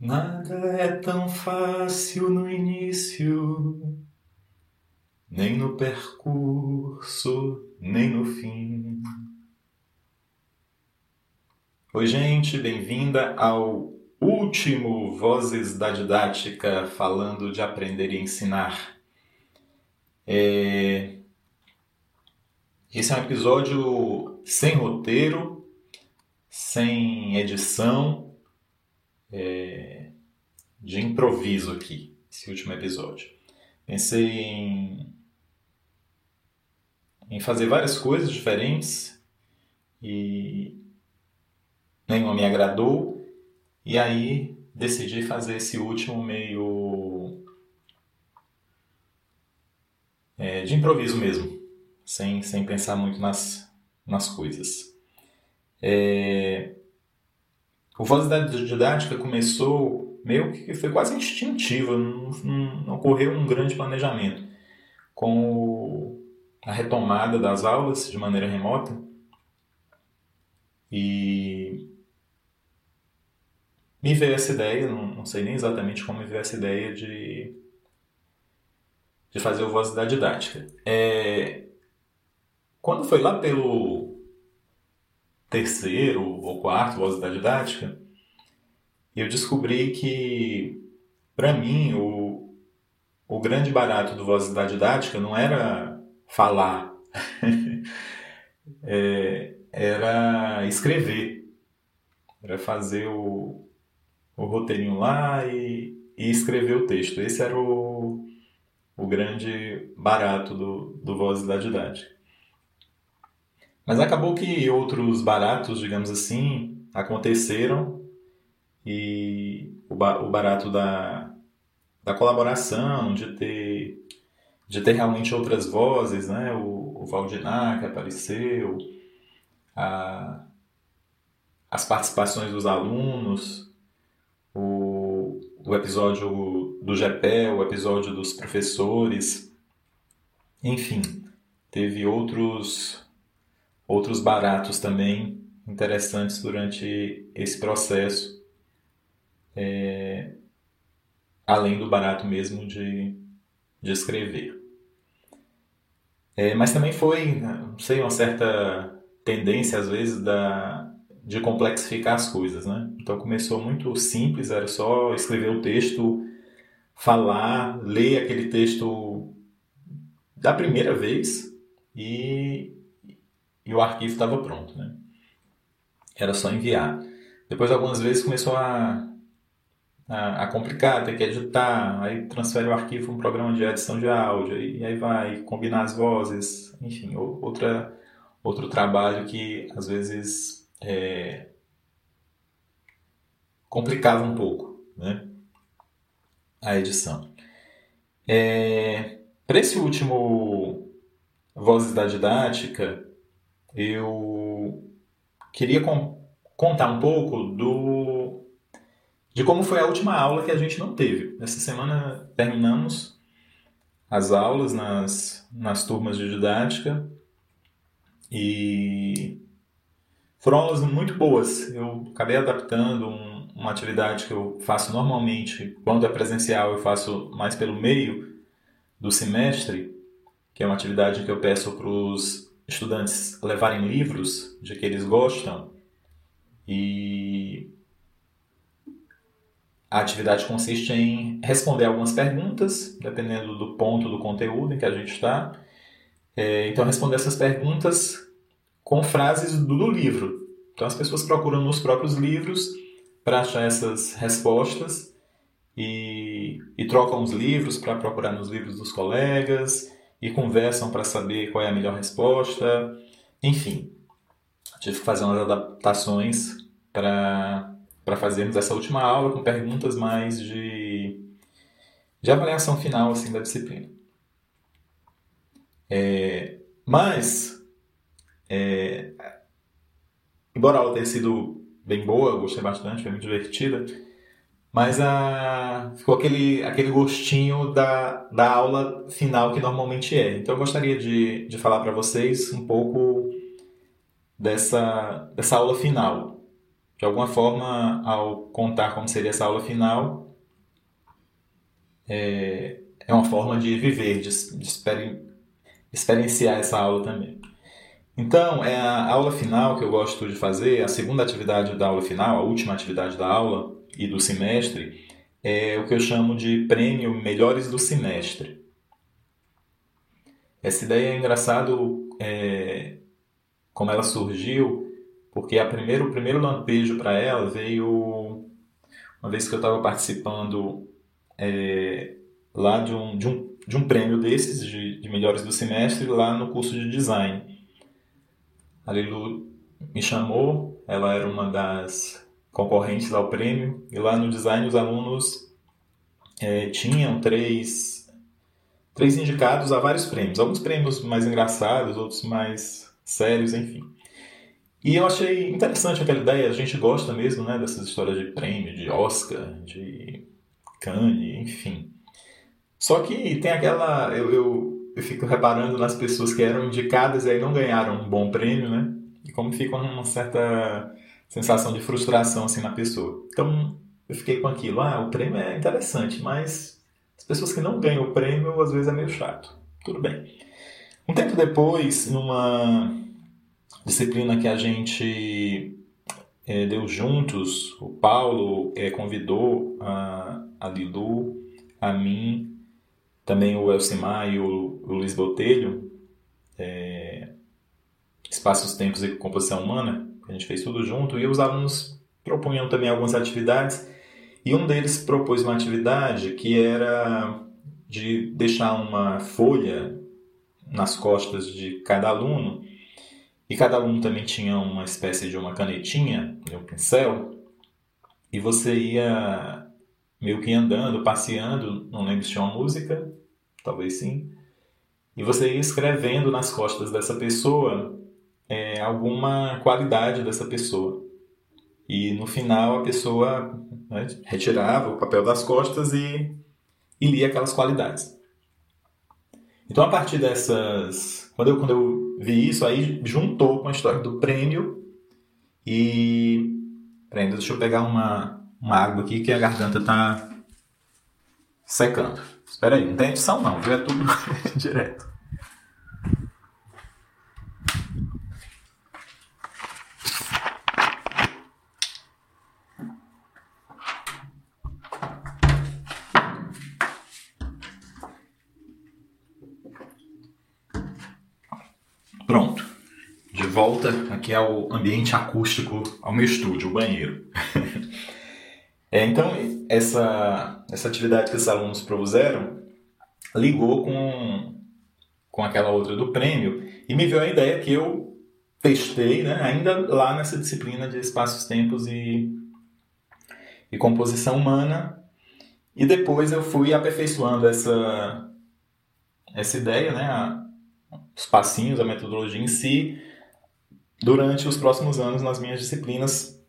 Nada é tão fácil no início, nem no percurso, nem no fim. Oi, gente, bem-vinda ao último Vozes da Didática falando de aprender e ensinar. É... Esse é um episódio sem roteiro, sem edição é, de improviso aqui, esse último episódio. Pensei em, em fazer várias coisas diferentes e nenhuma me agradou, e aí decidi fazer esse último meio é, de improviso mesmo, sem, sem pensar muito nas, nas coisas. É, o Voz da Didática começou meio que foi quase instintivo, não, não, não ocorreu um grande planejamento. Com a retomada das aulas de maneira remota e me veio essa ideia, não, não sei nem exatamente como me veio essa ideia de, de fazer o Voz da Didática. É, quando foi lá pelo terceiro ou quarto Voz da Didática, eu descobri que, para mim, o, o grande barato do Voz da Didática não era falar, é, era escrever, era fazer o, o roteirinho lá e, e escrever o texto. Esse era o, o grande barato do, do Voz da Didática. Mas acabou que outros baratos, digamos assim, aconteceram e o, barato da, da colaboração, de ter, de ter realmente outras vozes, né? o, o Valdinar que apareceu, a, as participações dos alunos, o, o episódio do GEPÉ, o episódio dos professores, enfim, teve outros outros baratos também interessantes durante esse processo, é, além do barato mesmo de, de escrever. É, mas também foi, não sei, uma certa tendência às vezes da, de complexificar as coisas, né? Então começou muito simples, era só escrever o texto, falar, ler aquele texto da primeira vez e e o arquivo estava pronto. Né? Era só enviar. Depois, algumas vezes, começou a, a, a complicar, ter que editar, aí transfere o arquivo para um programa de edição de áudio, e aí vai combinar as vozes, enfim, outra, outro trabalho que às vezes é, complicava um pouco né? a edição. É, para esse último Vozes da Didática, eu queria contar um pouco do de como foi a última aula que a gente não teve. Essa semana terminamos as aulas nas, nas turmas de didática e foram aulas muito boas. Eu acabei adaptando um, uma atividade que eu faço normalmente, quando é presencial, eu faço mais pelo meio do semestre, que é uma atividade que eu peço para os estudantes levarem livros de que eles gostam e a atividade consiste em responder algumas perguntas, dependendo do ponto do conteúdo em que a gente está. É, então, responder essas perguntas com frases do, do livro. Então, as pessoas procuram nos próprios livros para achar essas respostas e, e trocam os livros para procurar nos livros dos colegas e conversam para saber qual é a melhor resposta. Enfim, tive que fazer umas adaptações para fazermos essa última aula com perguntas mais de, de avaliação final assim, da disciplina. É, mas, é, embora a aula tenha sido bem boa, gostei bastante, foi muito divertida, mas a, ficou aquele, aquele gostinho da, da aula final que normalmente é. Então eu gostaria de, de falar para vocês um pouco dessa, dessa aula final. de alguma forma, ao contar como seria essa aula final, é, é uma forma de viver, de, de exper experienciar essa aula também. Então, é a aula final que eu gosto de fazer, a segunda atividade da aula final, a última atividade da aula e do semestre, é o que eu chamo de prêmio Melhores do Semestre. Essa ideia é engraçado é, como ela surgiu, porque a primeiro, o primeiro lampejo para ela veio uma vez que eu estava participando é, lá de um, de, um, de um prêmio desses, de, de melhores do semestre, lá no curso de design. A Lilu me chamou, ela era uma das concorrentes ao prêmio, e lá no design os alunos é, tinham três, três indicados a vários prêmios, alguns prêmios mais engraçados, outros mais sérios, enfim. E eu achei interessante aquela ideia, a gente gosta mesmo né, dessas histórias de prêmio, de Oscar, de Cannes, enfim. Só que tem aquela. Eu, eu, eu, fico reparando nas pessoas que eram indicadas e aí não ganharam um bom prêmio, né? E como fica uma certa sensação de frustração assim na pessoa. Então eu fiquei com aquilo. Ah, o prêmio é interessante, mas as pessoas que não ganham o prêmio às vezes é meio chato. Tudo bem. Um tempo depois, numa disciplina que a gente é, deu juntos, o Paulo é, convidou a, a Lilu, a mim, também o Elcimar e o, o Luiz Botelho, é, Espaços, Tempos e Composição Humana, a gente fez tudo junto, e os alunos propunham também algumas atividades, e um deles propôs uma atividade que era de deixar uma folha nas costas de cada aluno. E cada aluno também tinha uma espécie de uma canetinha, um pincel, e você ia meio que andando, passeando, não lembro se tinha uma música, talvez sim, e você ia escrevendo nas costas dessa pessoa é, alguma qualidade dessa pessoa. E no final a pessoa né, retirava o papel das costas e, e lia aquelas qualidades. Então, a partir dessas. Quando eu, quando eu vi isso, aí juntou com a história do prêmio e. Peraí, deixa eu pegar uma, uma água aqui que a garganta tá secando. Espera aí, não tem edição não, viu? É tudo direto. Pronto. De volta aqui ao ambiente acústico, ao meu estúdio, o banheiro. é, então, essa, essa atividade que os alunos propuseram ligou com, com aquela outra do prêmio e me veio a ideia que eu testei né, ainda lá nessa disciplina de espaços, tempos e, e composição humana. E depois eu fui aperfeiçoando essa, essa ideia, né, os passinhos, a metodologia em si, durante os próximos anos nas minhas disciplinas,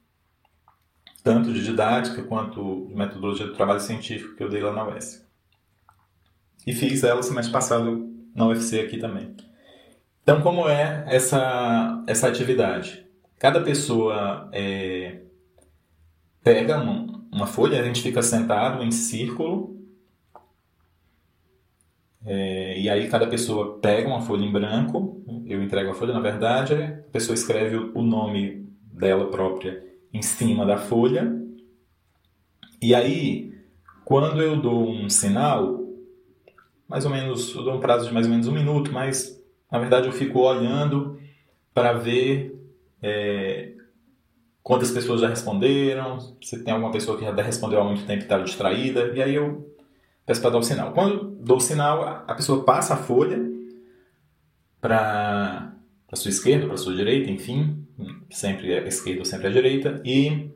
tanto de didática quanto de metodologia do trabalho científico que eu dei lá na UES. E fiz ela semestre passado na UFC aqui também. Então, como é essa, essa atividade? Cada pessoa é, pega uma, uma folha, a gente fica sentado em círculo é, e aí cada pessoa pega uma folha em branco, eu entrego a folha, na verdade, a pessoa escreve o nome dela própria em cima da folha. E aí, quando eu dou um sinal, mais ou menos, eu dou um prazo de mais ou menos um minuto, mas na verdade eu fico olhando para ver é, quantas pessoas já responderam, se tem alguma pessoa que já respondeu há muito tempo e está distraída, e aí eu peço para dar o sinal. Quando dou o sinal, a pessoa passa a folha para a sua esquerda, para a sua direita, enfim, sempre a esquerda ou sempre a direita, e,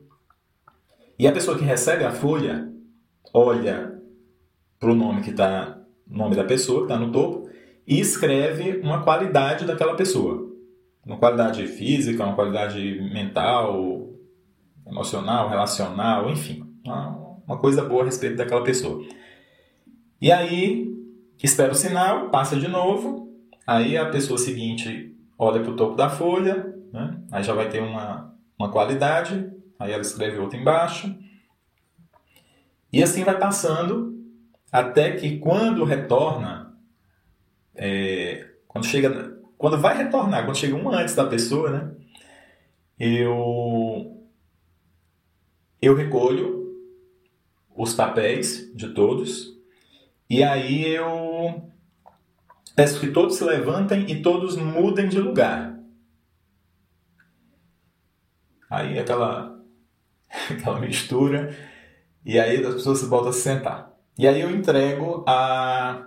e a pessoa que recebe a folha olha para o nome que está, nome da pessoa que está no topo, e escreve uma qualidade daquela pessoa. Uma qualidade física, uma qualidade mental, emocional, relacional, enfim, uma, uma coisa boa a respeito daquela pessoa. E aí, espera o sinal, passa de novo, aí a pessoa seguinte olha para o topo da folha, né? aí já vai ter uma, uma qualidade, aí ela escreve outra embaixo. E assim vai passando até que quando retorna, é, quando chega, quando vai retornar, quando chega um antes da pessoa, né? Eu eu recolho os papéis de todos e aí eu peço que todos se levantem e todos mudem de lugar. Aí aquela aquela mistura e aí as pessoas voltam a se sentar. E aí eu entrego a,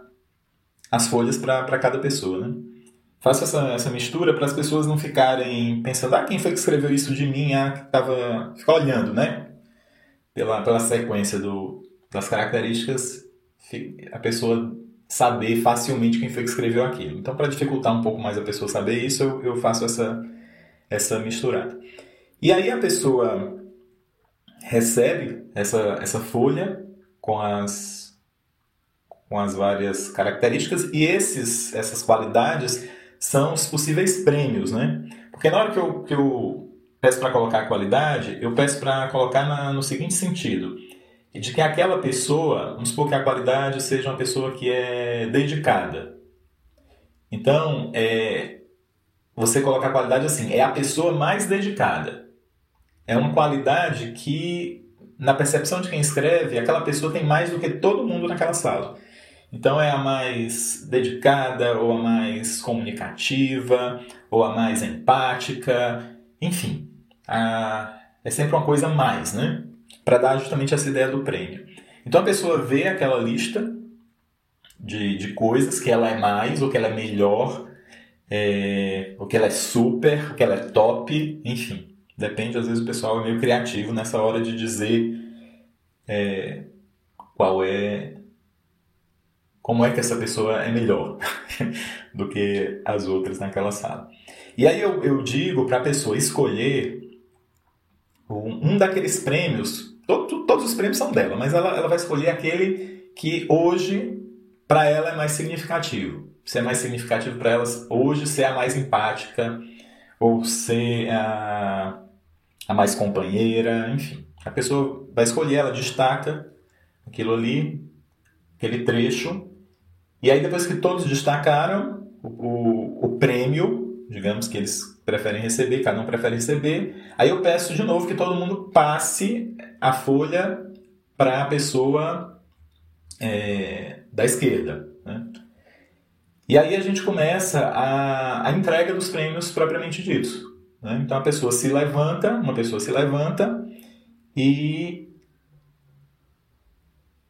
as folhas para cada pessoa, né? Faço essa, essa mistura para as pessoas não ficarem pensando, ah, quem foi que escreveu isso de mim? Ah, que tava... Ficar olhando, né? Pela, pela sequência do, das características, a pessoa saber facilmente quem foi que escreveu aquilo. Então, para dificultar um pouco mais a pessoa saber isso, eu, eu faço essa, essa misturada. E aí a pessoa recebe essa, essa folha com as, com as várias características e esses, essas qualidades são os possíveis prêmios, né? Porque na hora que eu, que eu peço para colocar a qualidade, eu peço para colocar na, no seguinte sentido, de que aquela pessoa, vamos supor que a qualidade seja uma pessoa que é dedicada. Então, é, você coloca a qualidade assim, é a pessoa mais dedicada é uma qualidade que, na percepção de quem escreve, aquela pessoa tem mais do que todo mundo naquela sala. Então é a mais dedicada, ou a mais comunicativa, ou a mais empática, enfim. A... É sempre uma coisa a mais, né? Para dar justamente essa ideia do prêmio. Então a pessoa vê aquela lista de, de coisas que ela é mais, ou que ela é melhor, é, ou que ela é super, ou que ela é top, enfim. Depende, às vezes o pessoal é meio criativo nessa hora de dizer é, qual é. Como é que essa pessoa é melhor do que as outras naquela sala. E aí eu, eu digo para a pessoa escolher um, um daqueles prêmios, todo, todos os prêmios são dela, mas ela, ela vai escolher aquele que hoje para ela é mais significativo. Se é mais significativo para elas hoje ser a mais empática ou ser a a mais companheira, enfim. A pessoa vai escolher, ela destaca aquilo ali, aquele trecho, e aí depois que todos destacaram o, o, o prêmio, digamos que eles preferem receber, cada um prefere receber, aí eu peço de novo que todo mundo passe a folha para a pessoa é, da esquerda. Né? E aí a gente começa a, a entrega dos prêmios propriamente ditos. Né? Então a pessoa se levanta, uma pessoa se levanta e,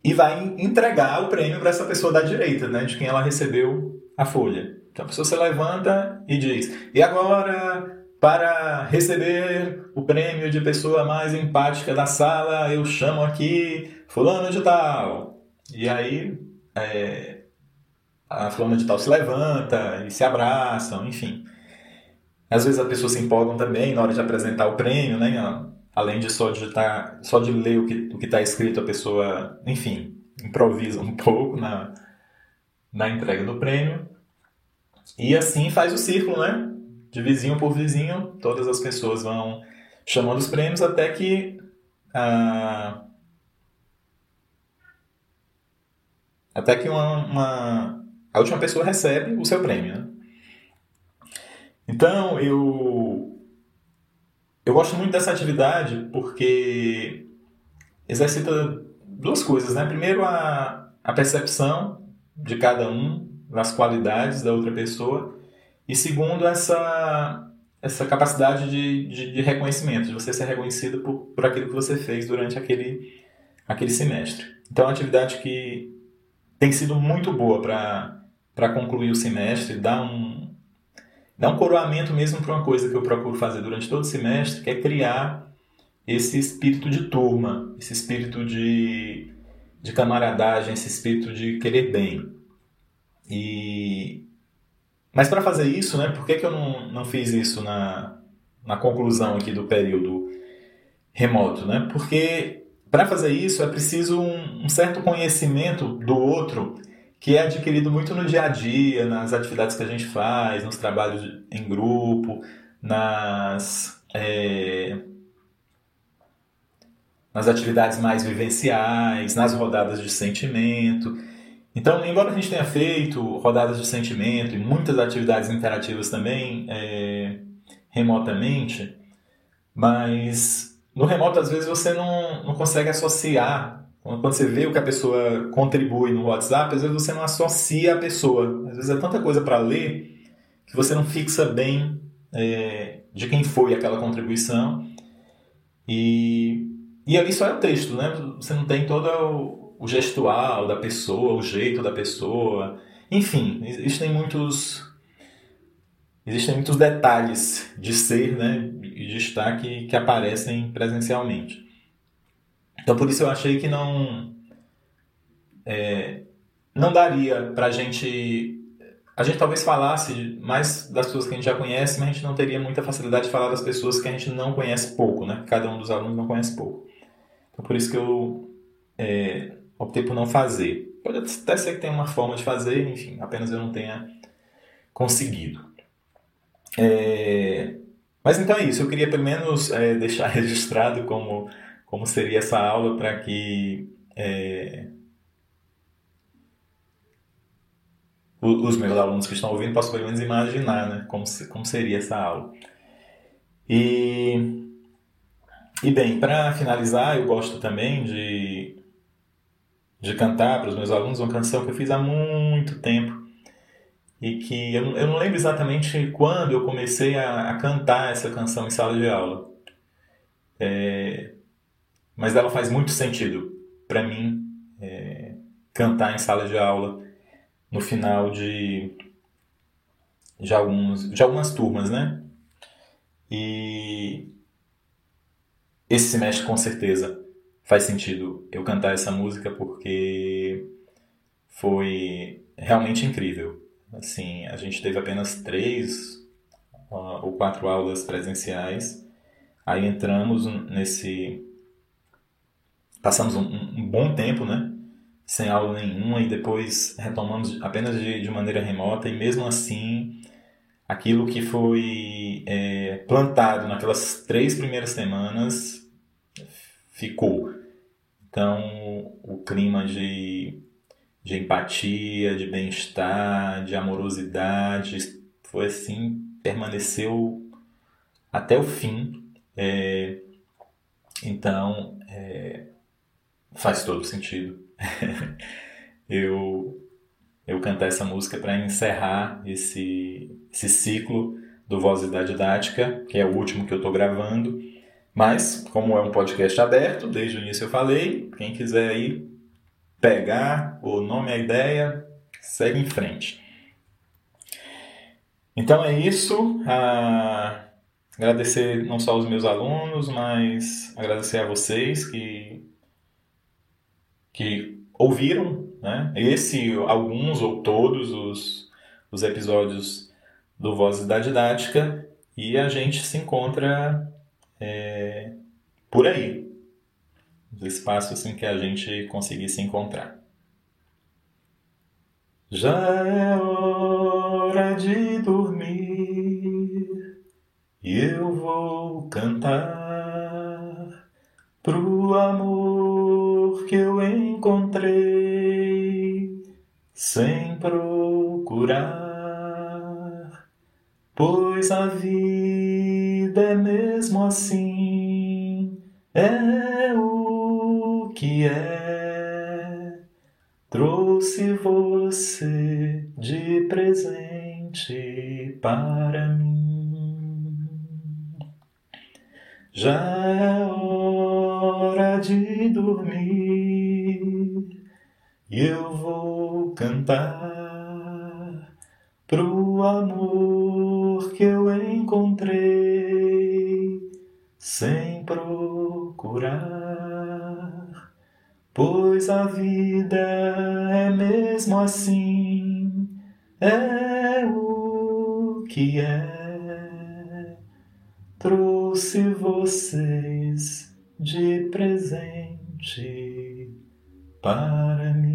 e vai entregar o prêmio para essa pessoa da direita, né? de quem ela recebeu a folha. Então a pessoa se levanta e diz: E agora, para receber o prêmio de pessoa mais empática da sala, eu chamo aqui Fulano de Tal. E aí é, a Fulano de Tal se levanta e se abraçam, enfim. Às vezes as pessoas se empolgam também na hora de apresentar o prêmio, né? Além de só digitar, só de ler o que o está escrito, a pessoa, enfim, improvisa um pouco na, na entrega do prêmio. E assim faz o círculo, né? De vizinho por vizinho, todas as pessoas vão chamando os prêmios até que a, até que uma, uma, a última pessoa recebe o seu prêmio. Né? Então, eu, eu gosto muito dessa atividade porque exercita duas coisas, né? Primeiro, a, a percepção de cada um das qualidades da outra pessoa e segundo, essa, essa capacidade de, de, de reconhecimento, de você ser reconhecido por, por aquilo que você fez durante aquele, aquele semestre. Então, é uma atividade que tem sido muito boa para concluir o semestre, dar um, dá um coroamento mesmo para uma coisa que eu procuro fazer durante todo o semestre, que é criar esse espírito de turma, esse espírito de, de camaradagem, esse espírito de querer bem. E mas para fazer isso, né, por que, que eu não, não fiz isso na, na conclusão aqui do período remoto? Né? Porque para fazer isso é preciso um, um certo conhecimento do outro que é adquirido muito no dia a dia, nas atividades que a gente faz, nos trabalhos em grupo, nas, é, nas atividades mais vivenciais, nas rodadas de sentimento. Então, embora a gente tenha feito rodadas de sentimento e muitas atividades interativas também é, remotamente, mas no remoto às vezes você não, não consegue associar. Quando você vê o que a pessoa contribui no WhatsApp, às vezes você não associa a pessoa. Às vezes é tanta coisa para ler que você não fixa bem é, de quem foi aquela contribuição. E, e ali só é o texto, né? Você não tem todo o, o gestual da pessoa, o jeito da pessoa. Enfim, existem muitos existem muitos detalhes de ser né, e de estar que, que aparecem presencialmente. Então, por isso eu achei que não é, não daria para a gente a gente talvez falasse mais das pessoas que a gente já conhece, mas a gente não teria muita facilidade de falar das pessoas que a gente não conhece pouco, né? Cada um dos alunos não conhece pouco. Então, por isso que eu é, optei por não fazer. Pode até ser que tenha uma forma de fazer, enfim, apenas eu não tenha conseguido. É, mas então é isso, eu queria pelo menos é, deixar registrado como, como seria essa aula para que é, os meus alunos que estão ouvindo possam pelo menos imaginar né, como, como seria essa aula. E, e bem, para finalizar, eu gosto também de, de cantar para os meus alunos uma canção que eu fiz há muito tempo e que eu, eu não lembro exatamente quando eu comecei a, a cantar essa canção em sala de aula. É, mas ela faz muito sentido para mim é, cantar em sala de aula no final de, de, alguns, de algumas turmas, né? E esse semestre, com certeza, faz sentido eu cantar essa música porque foi realmente incrível. Assim, a gente teve apenas três uh, ou quatro aulas presenciais. Aí entramos nesse. Passamos um, um bom tempo, né? sem aula nenhuma e depois retomamos apenas de, de maneira remota e mesmo assim aquilo que foi é, plantado naquelas três primeiras semanas ficou. Então o clima de, de empatia, de bem-estar, de amorosidade foi assim, permaneceu até o fim. É, então é, faz todo sentido eu, eu cantar essa música para encerrar esse, esse ciclo do Voz da Didática, que é o último que eu estou gravando. Mas, como é um podcast aberto, desde o início eu falei, quem quiser aí pegar o nome, a ideia, segue em frente. Então é isso. Ah, agradecer não só aos meus alunos, mas agradecer a vocês que que ouviram né, esse, alguns ou todos os, os episódios do Vozes da Didática e a gente se encontra é, por aí, nos espaços em que a gente conseguir se encontrar. Já é hora de dormir. E eu vou cantar pro amor que eu encontrei. Sem assim, é o que é. Trouxe você de presente para mim. Já é hora de dormir e eu vou cantar pro amor sem procurar, pois a vida é mesmo assim, é o que é. Trouxe vocês de presente para mim.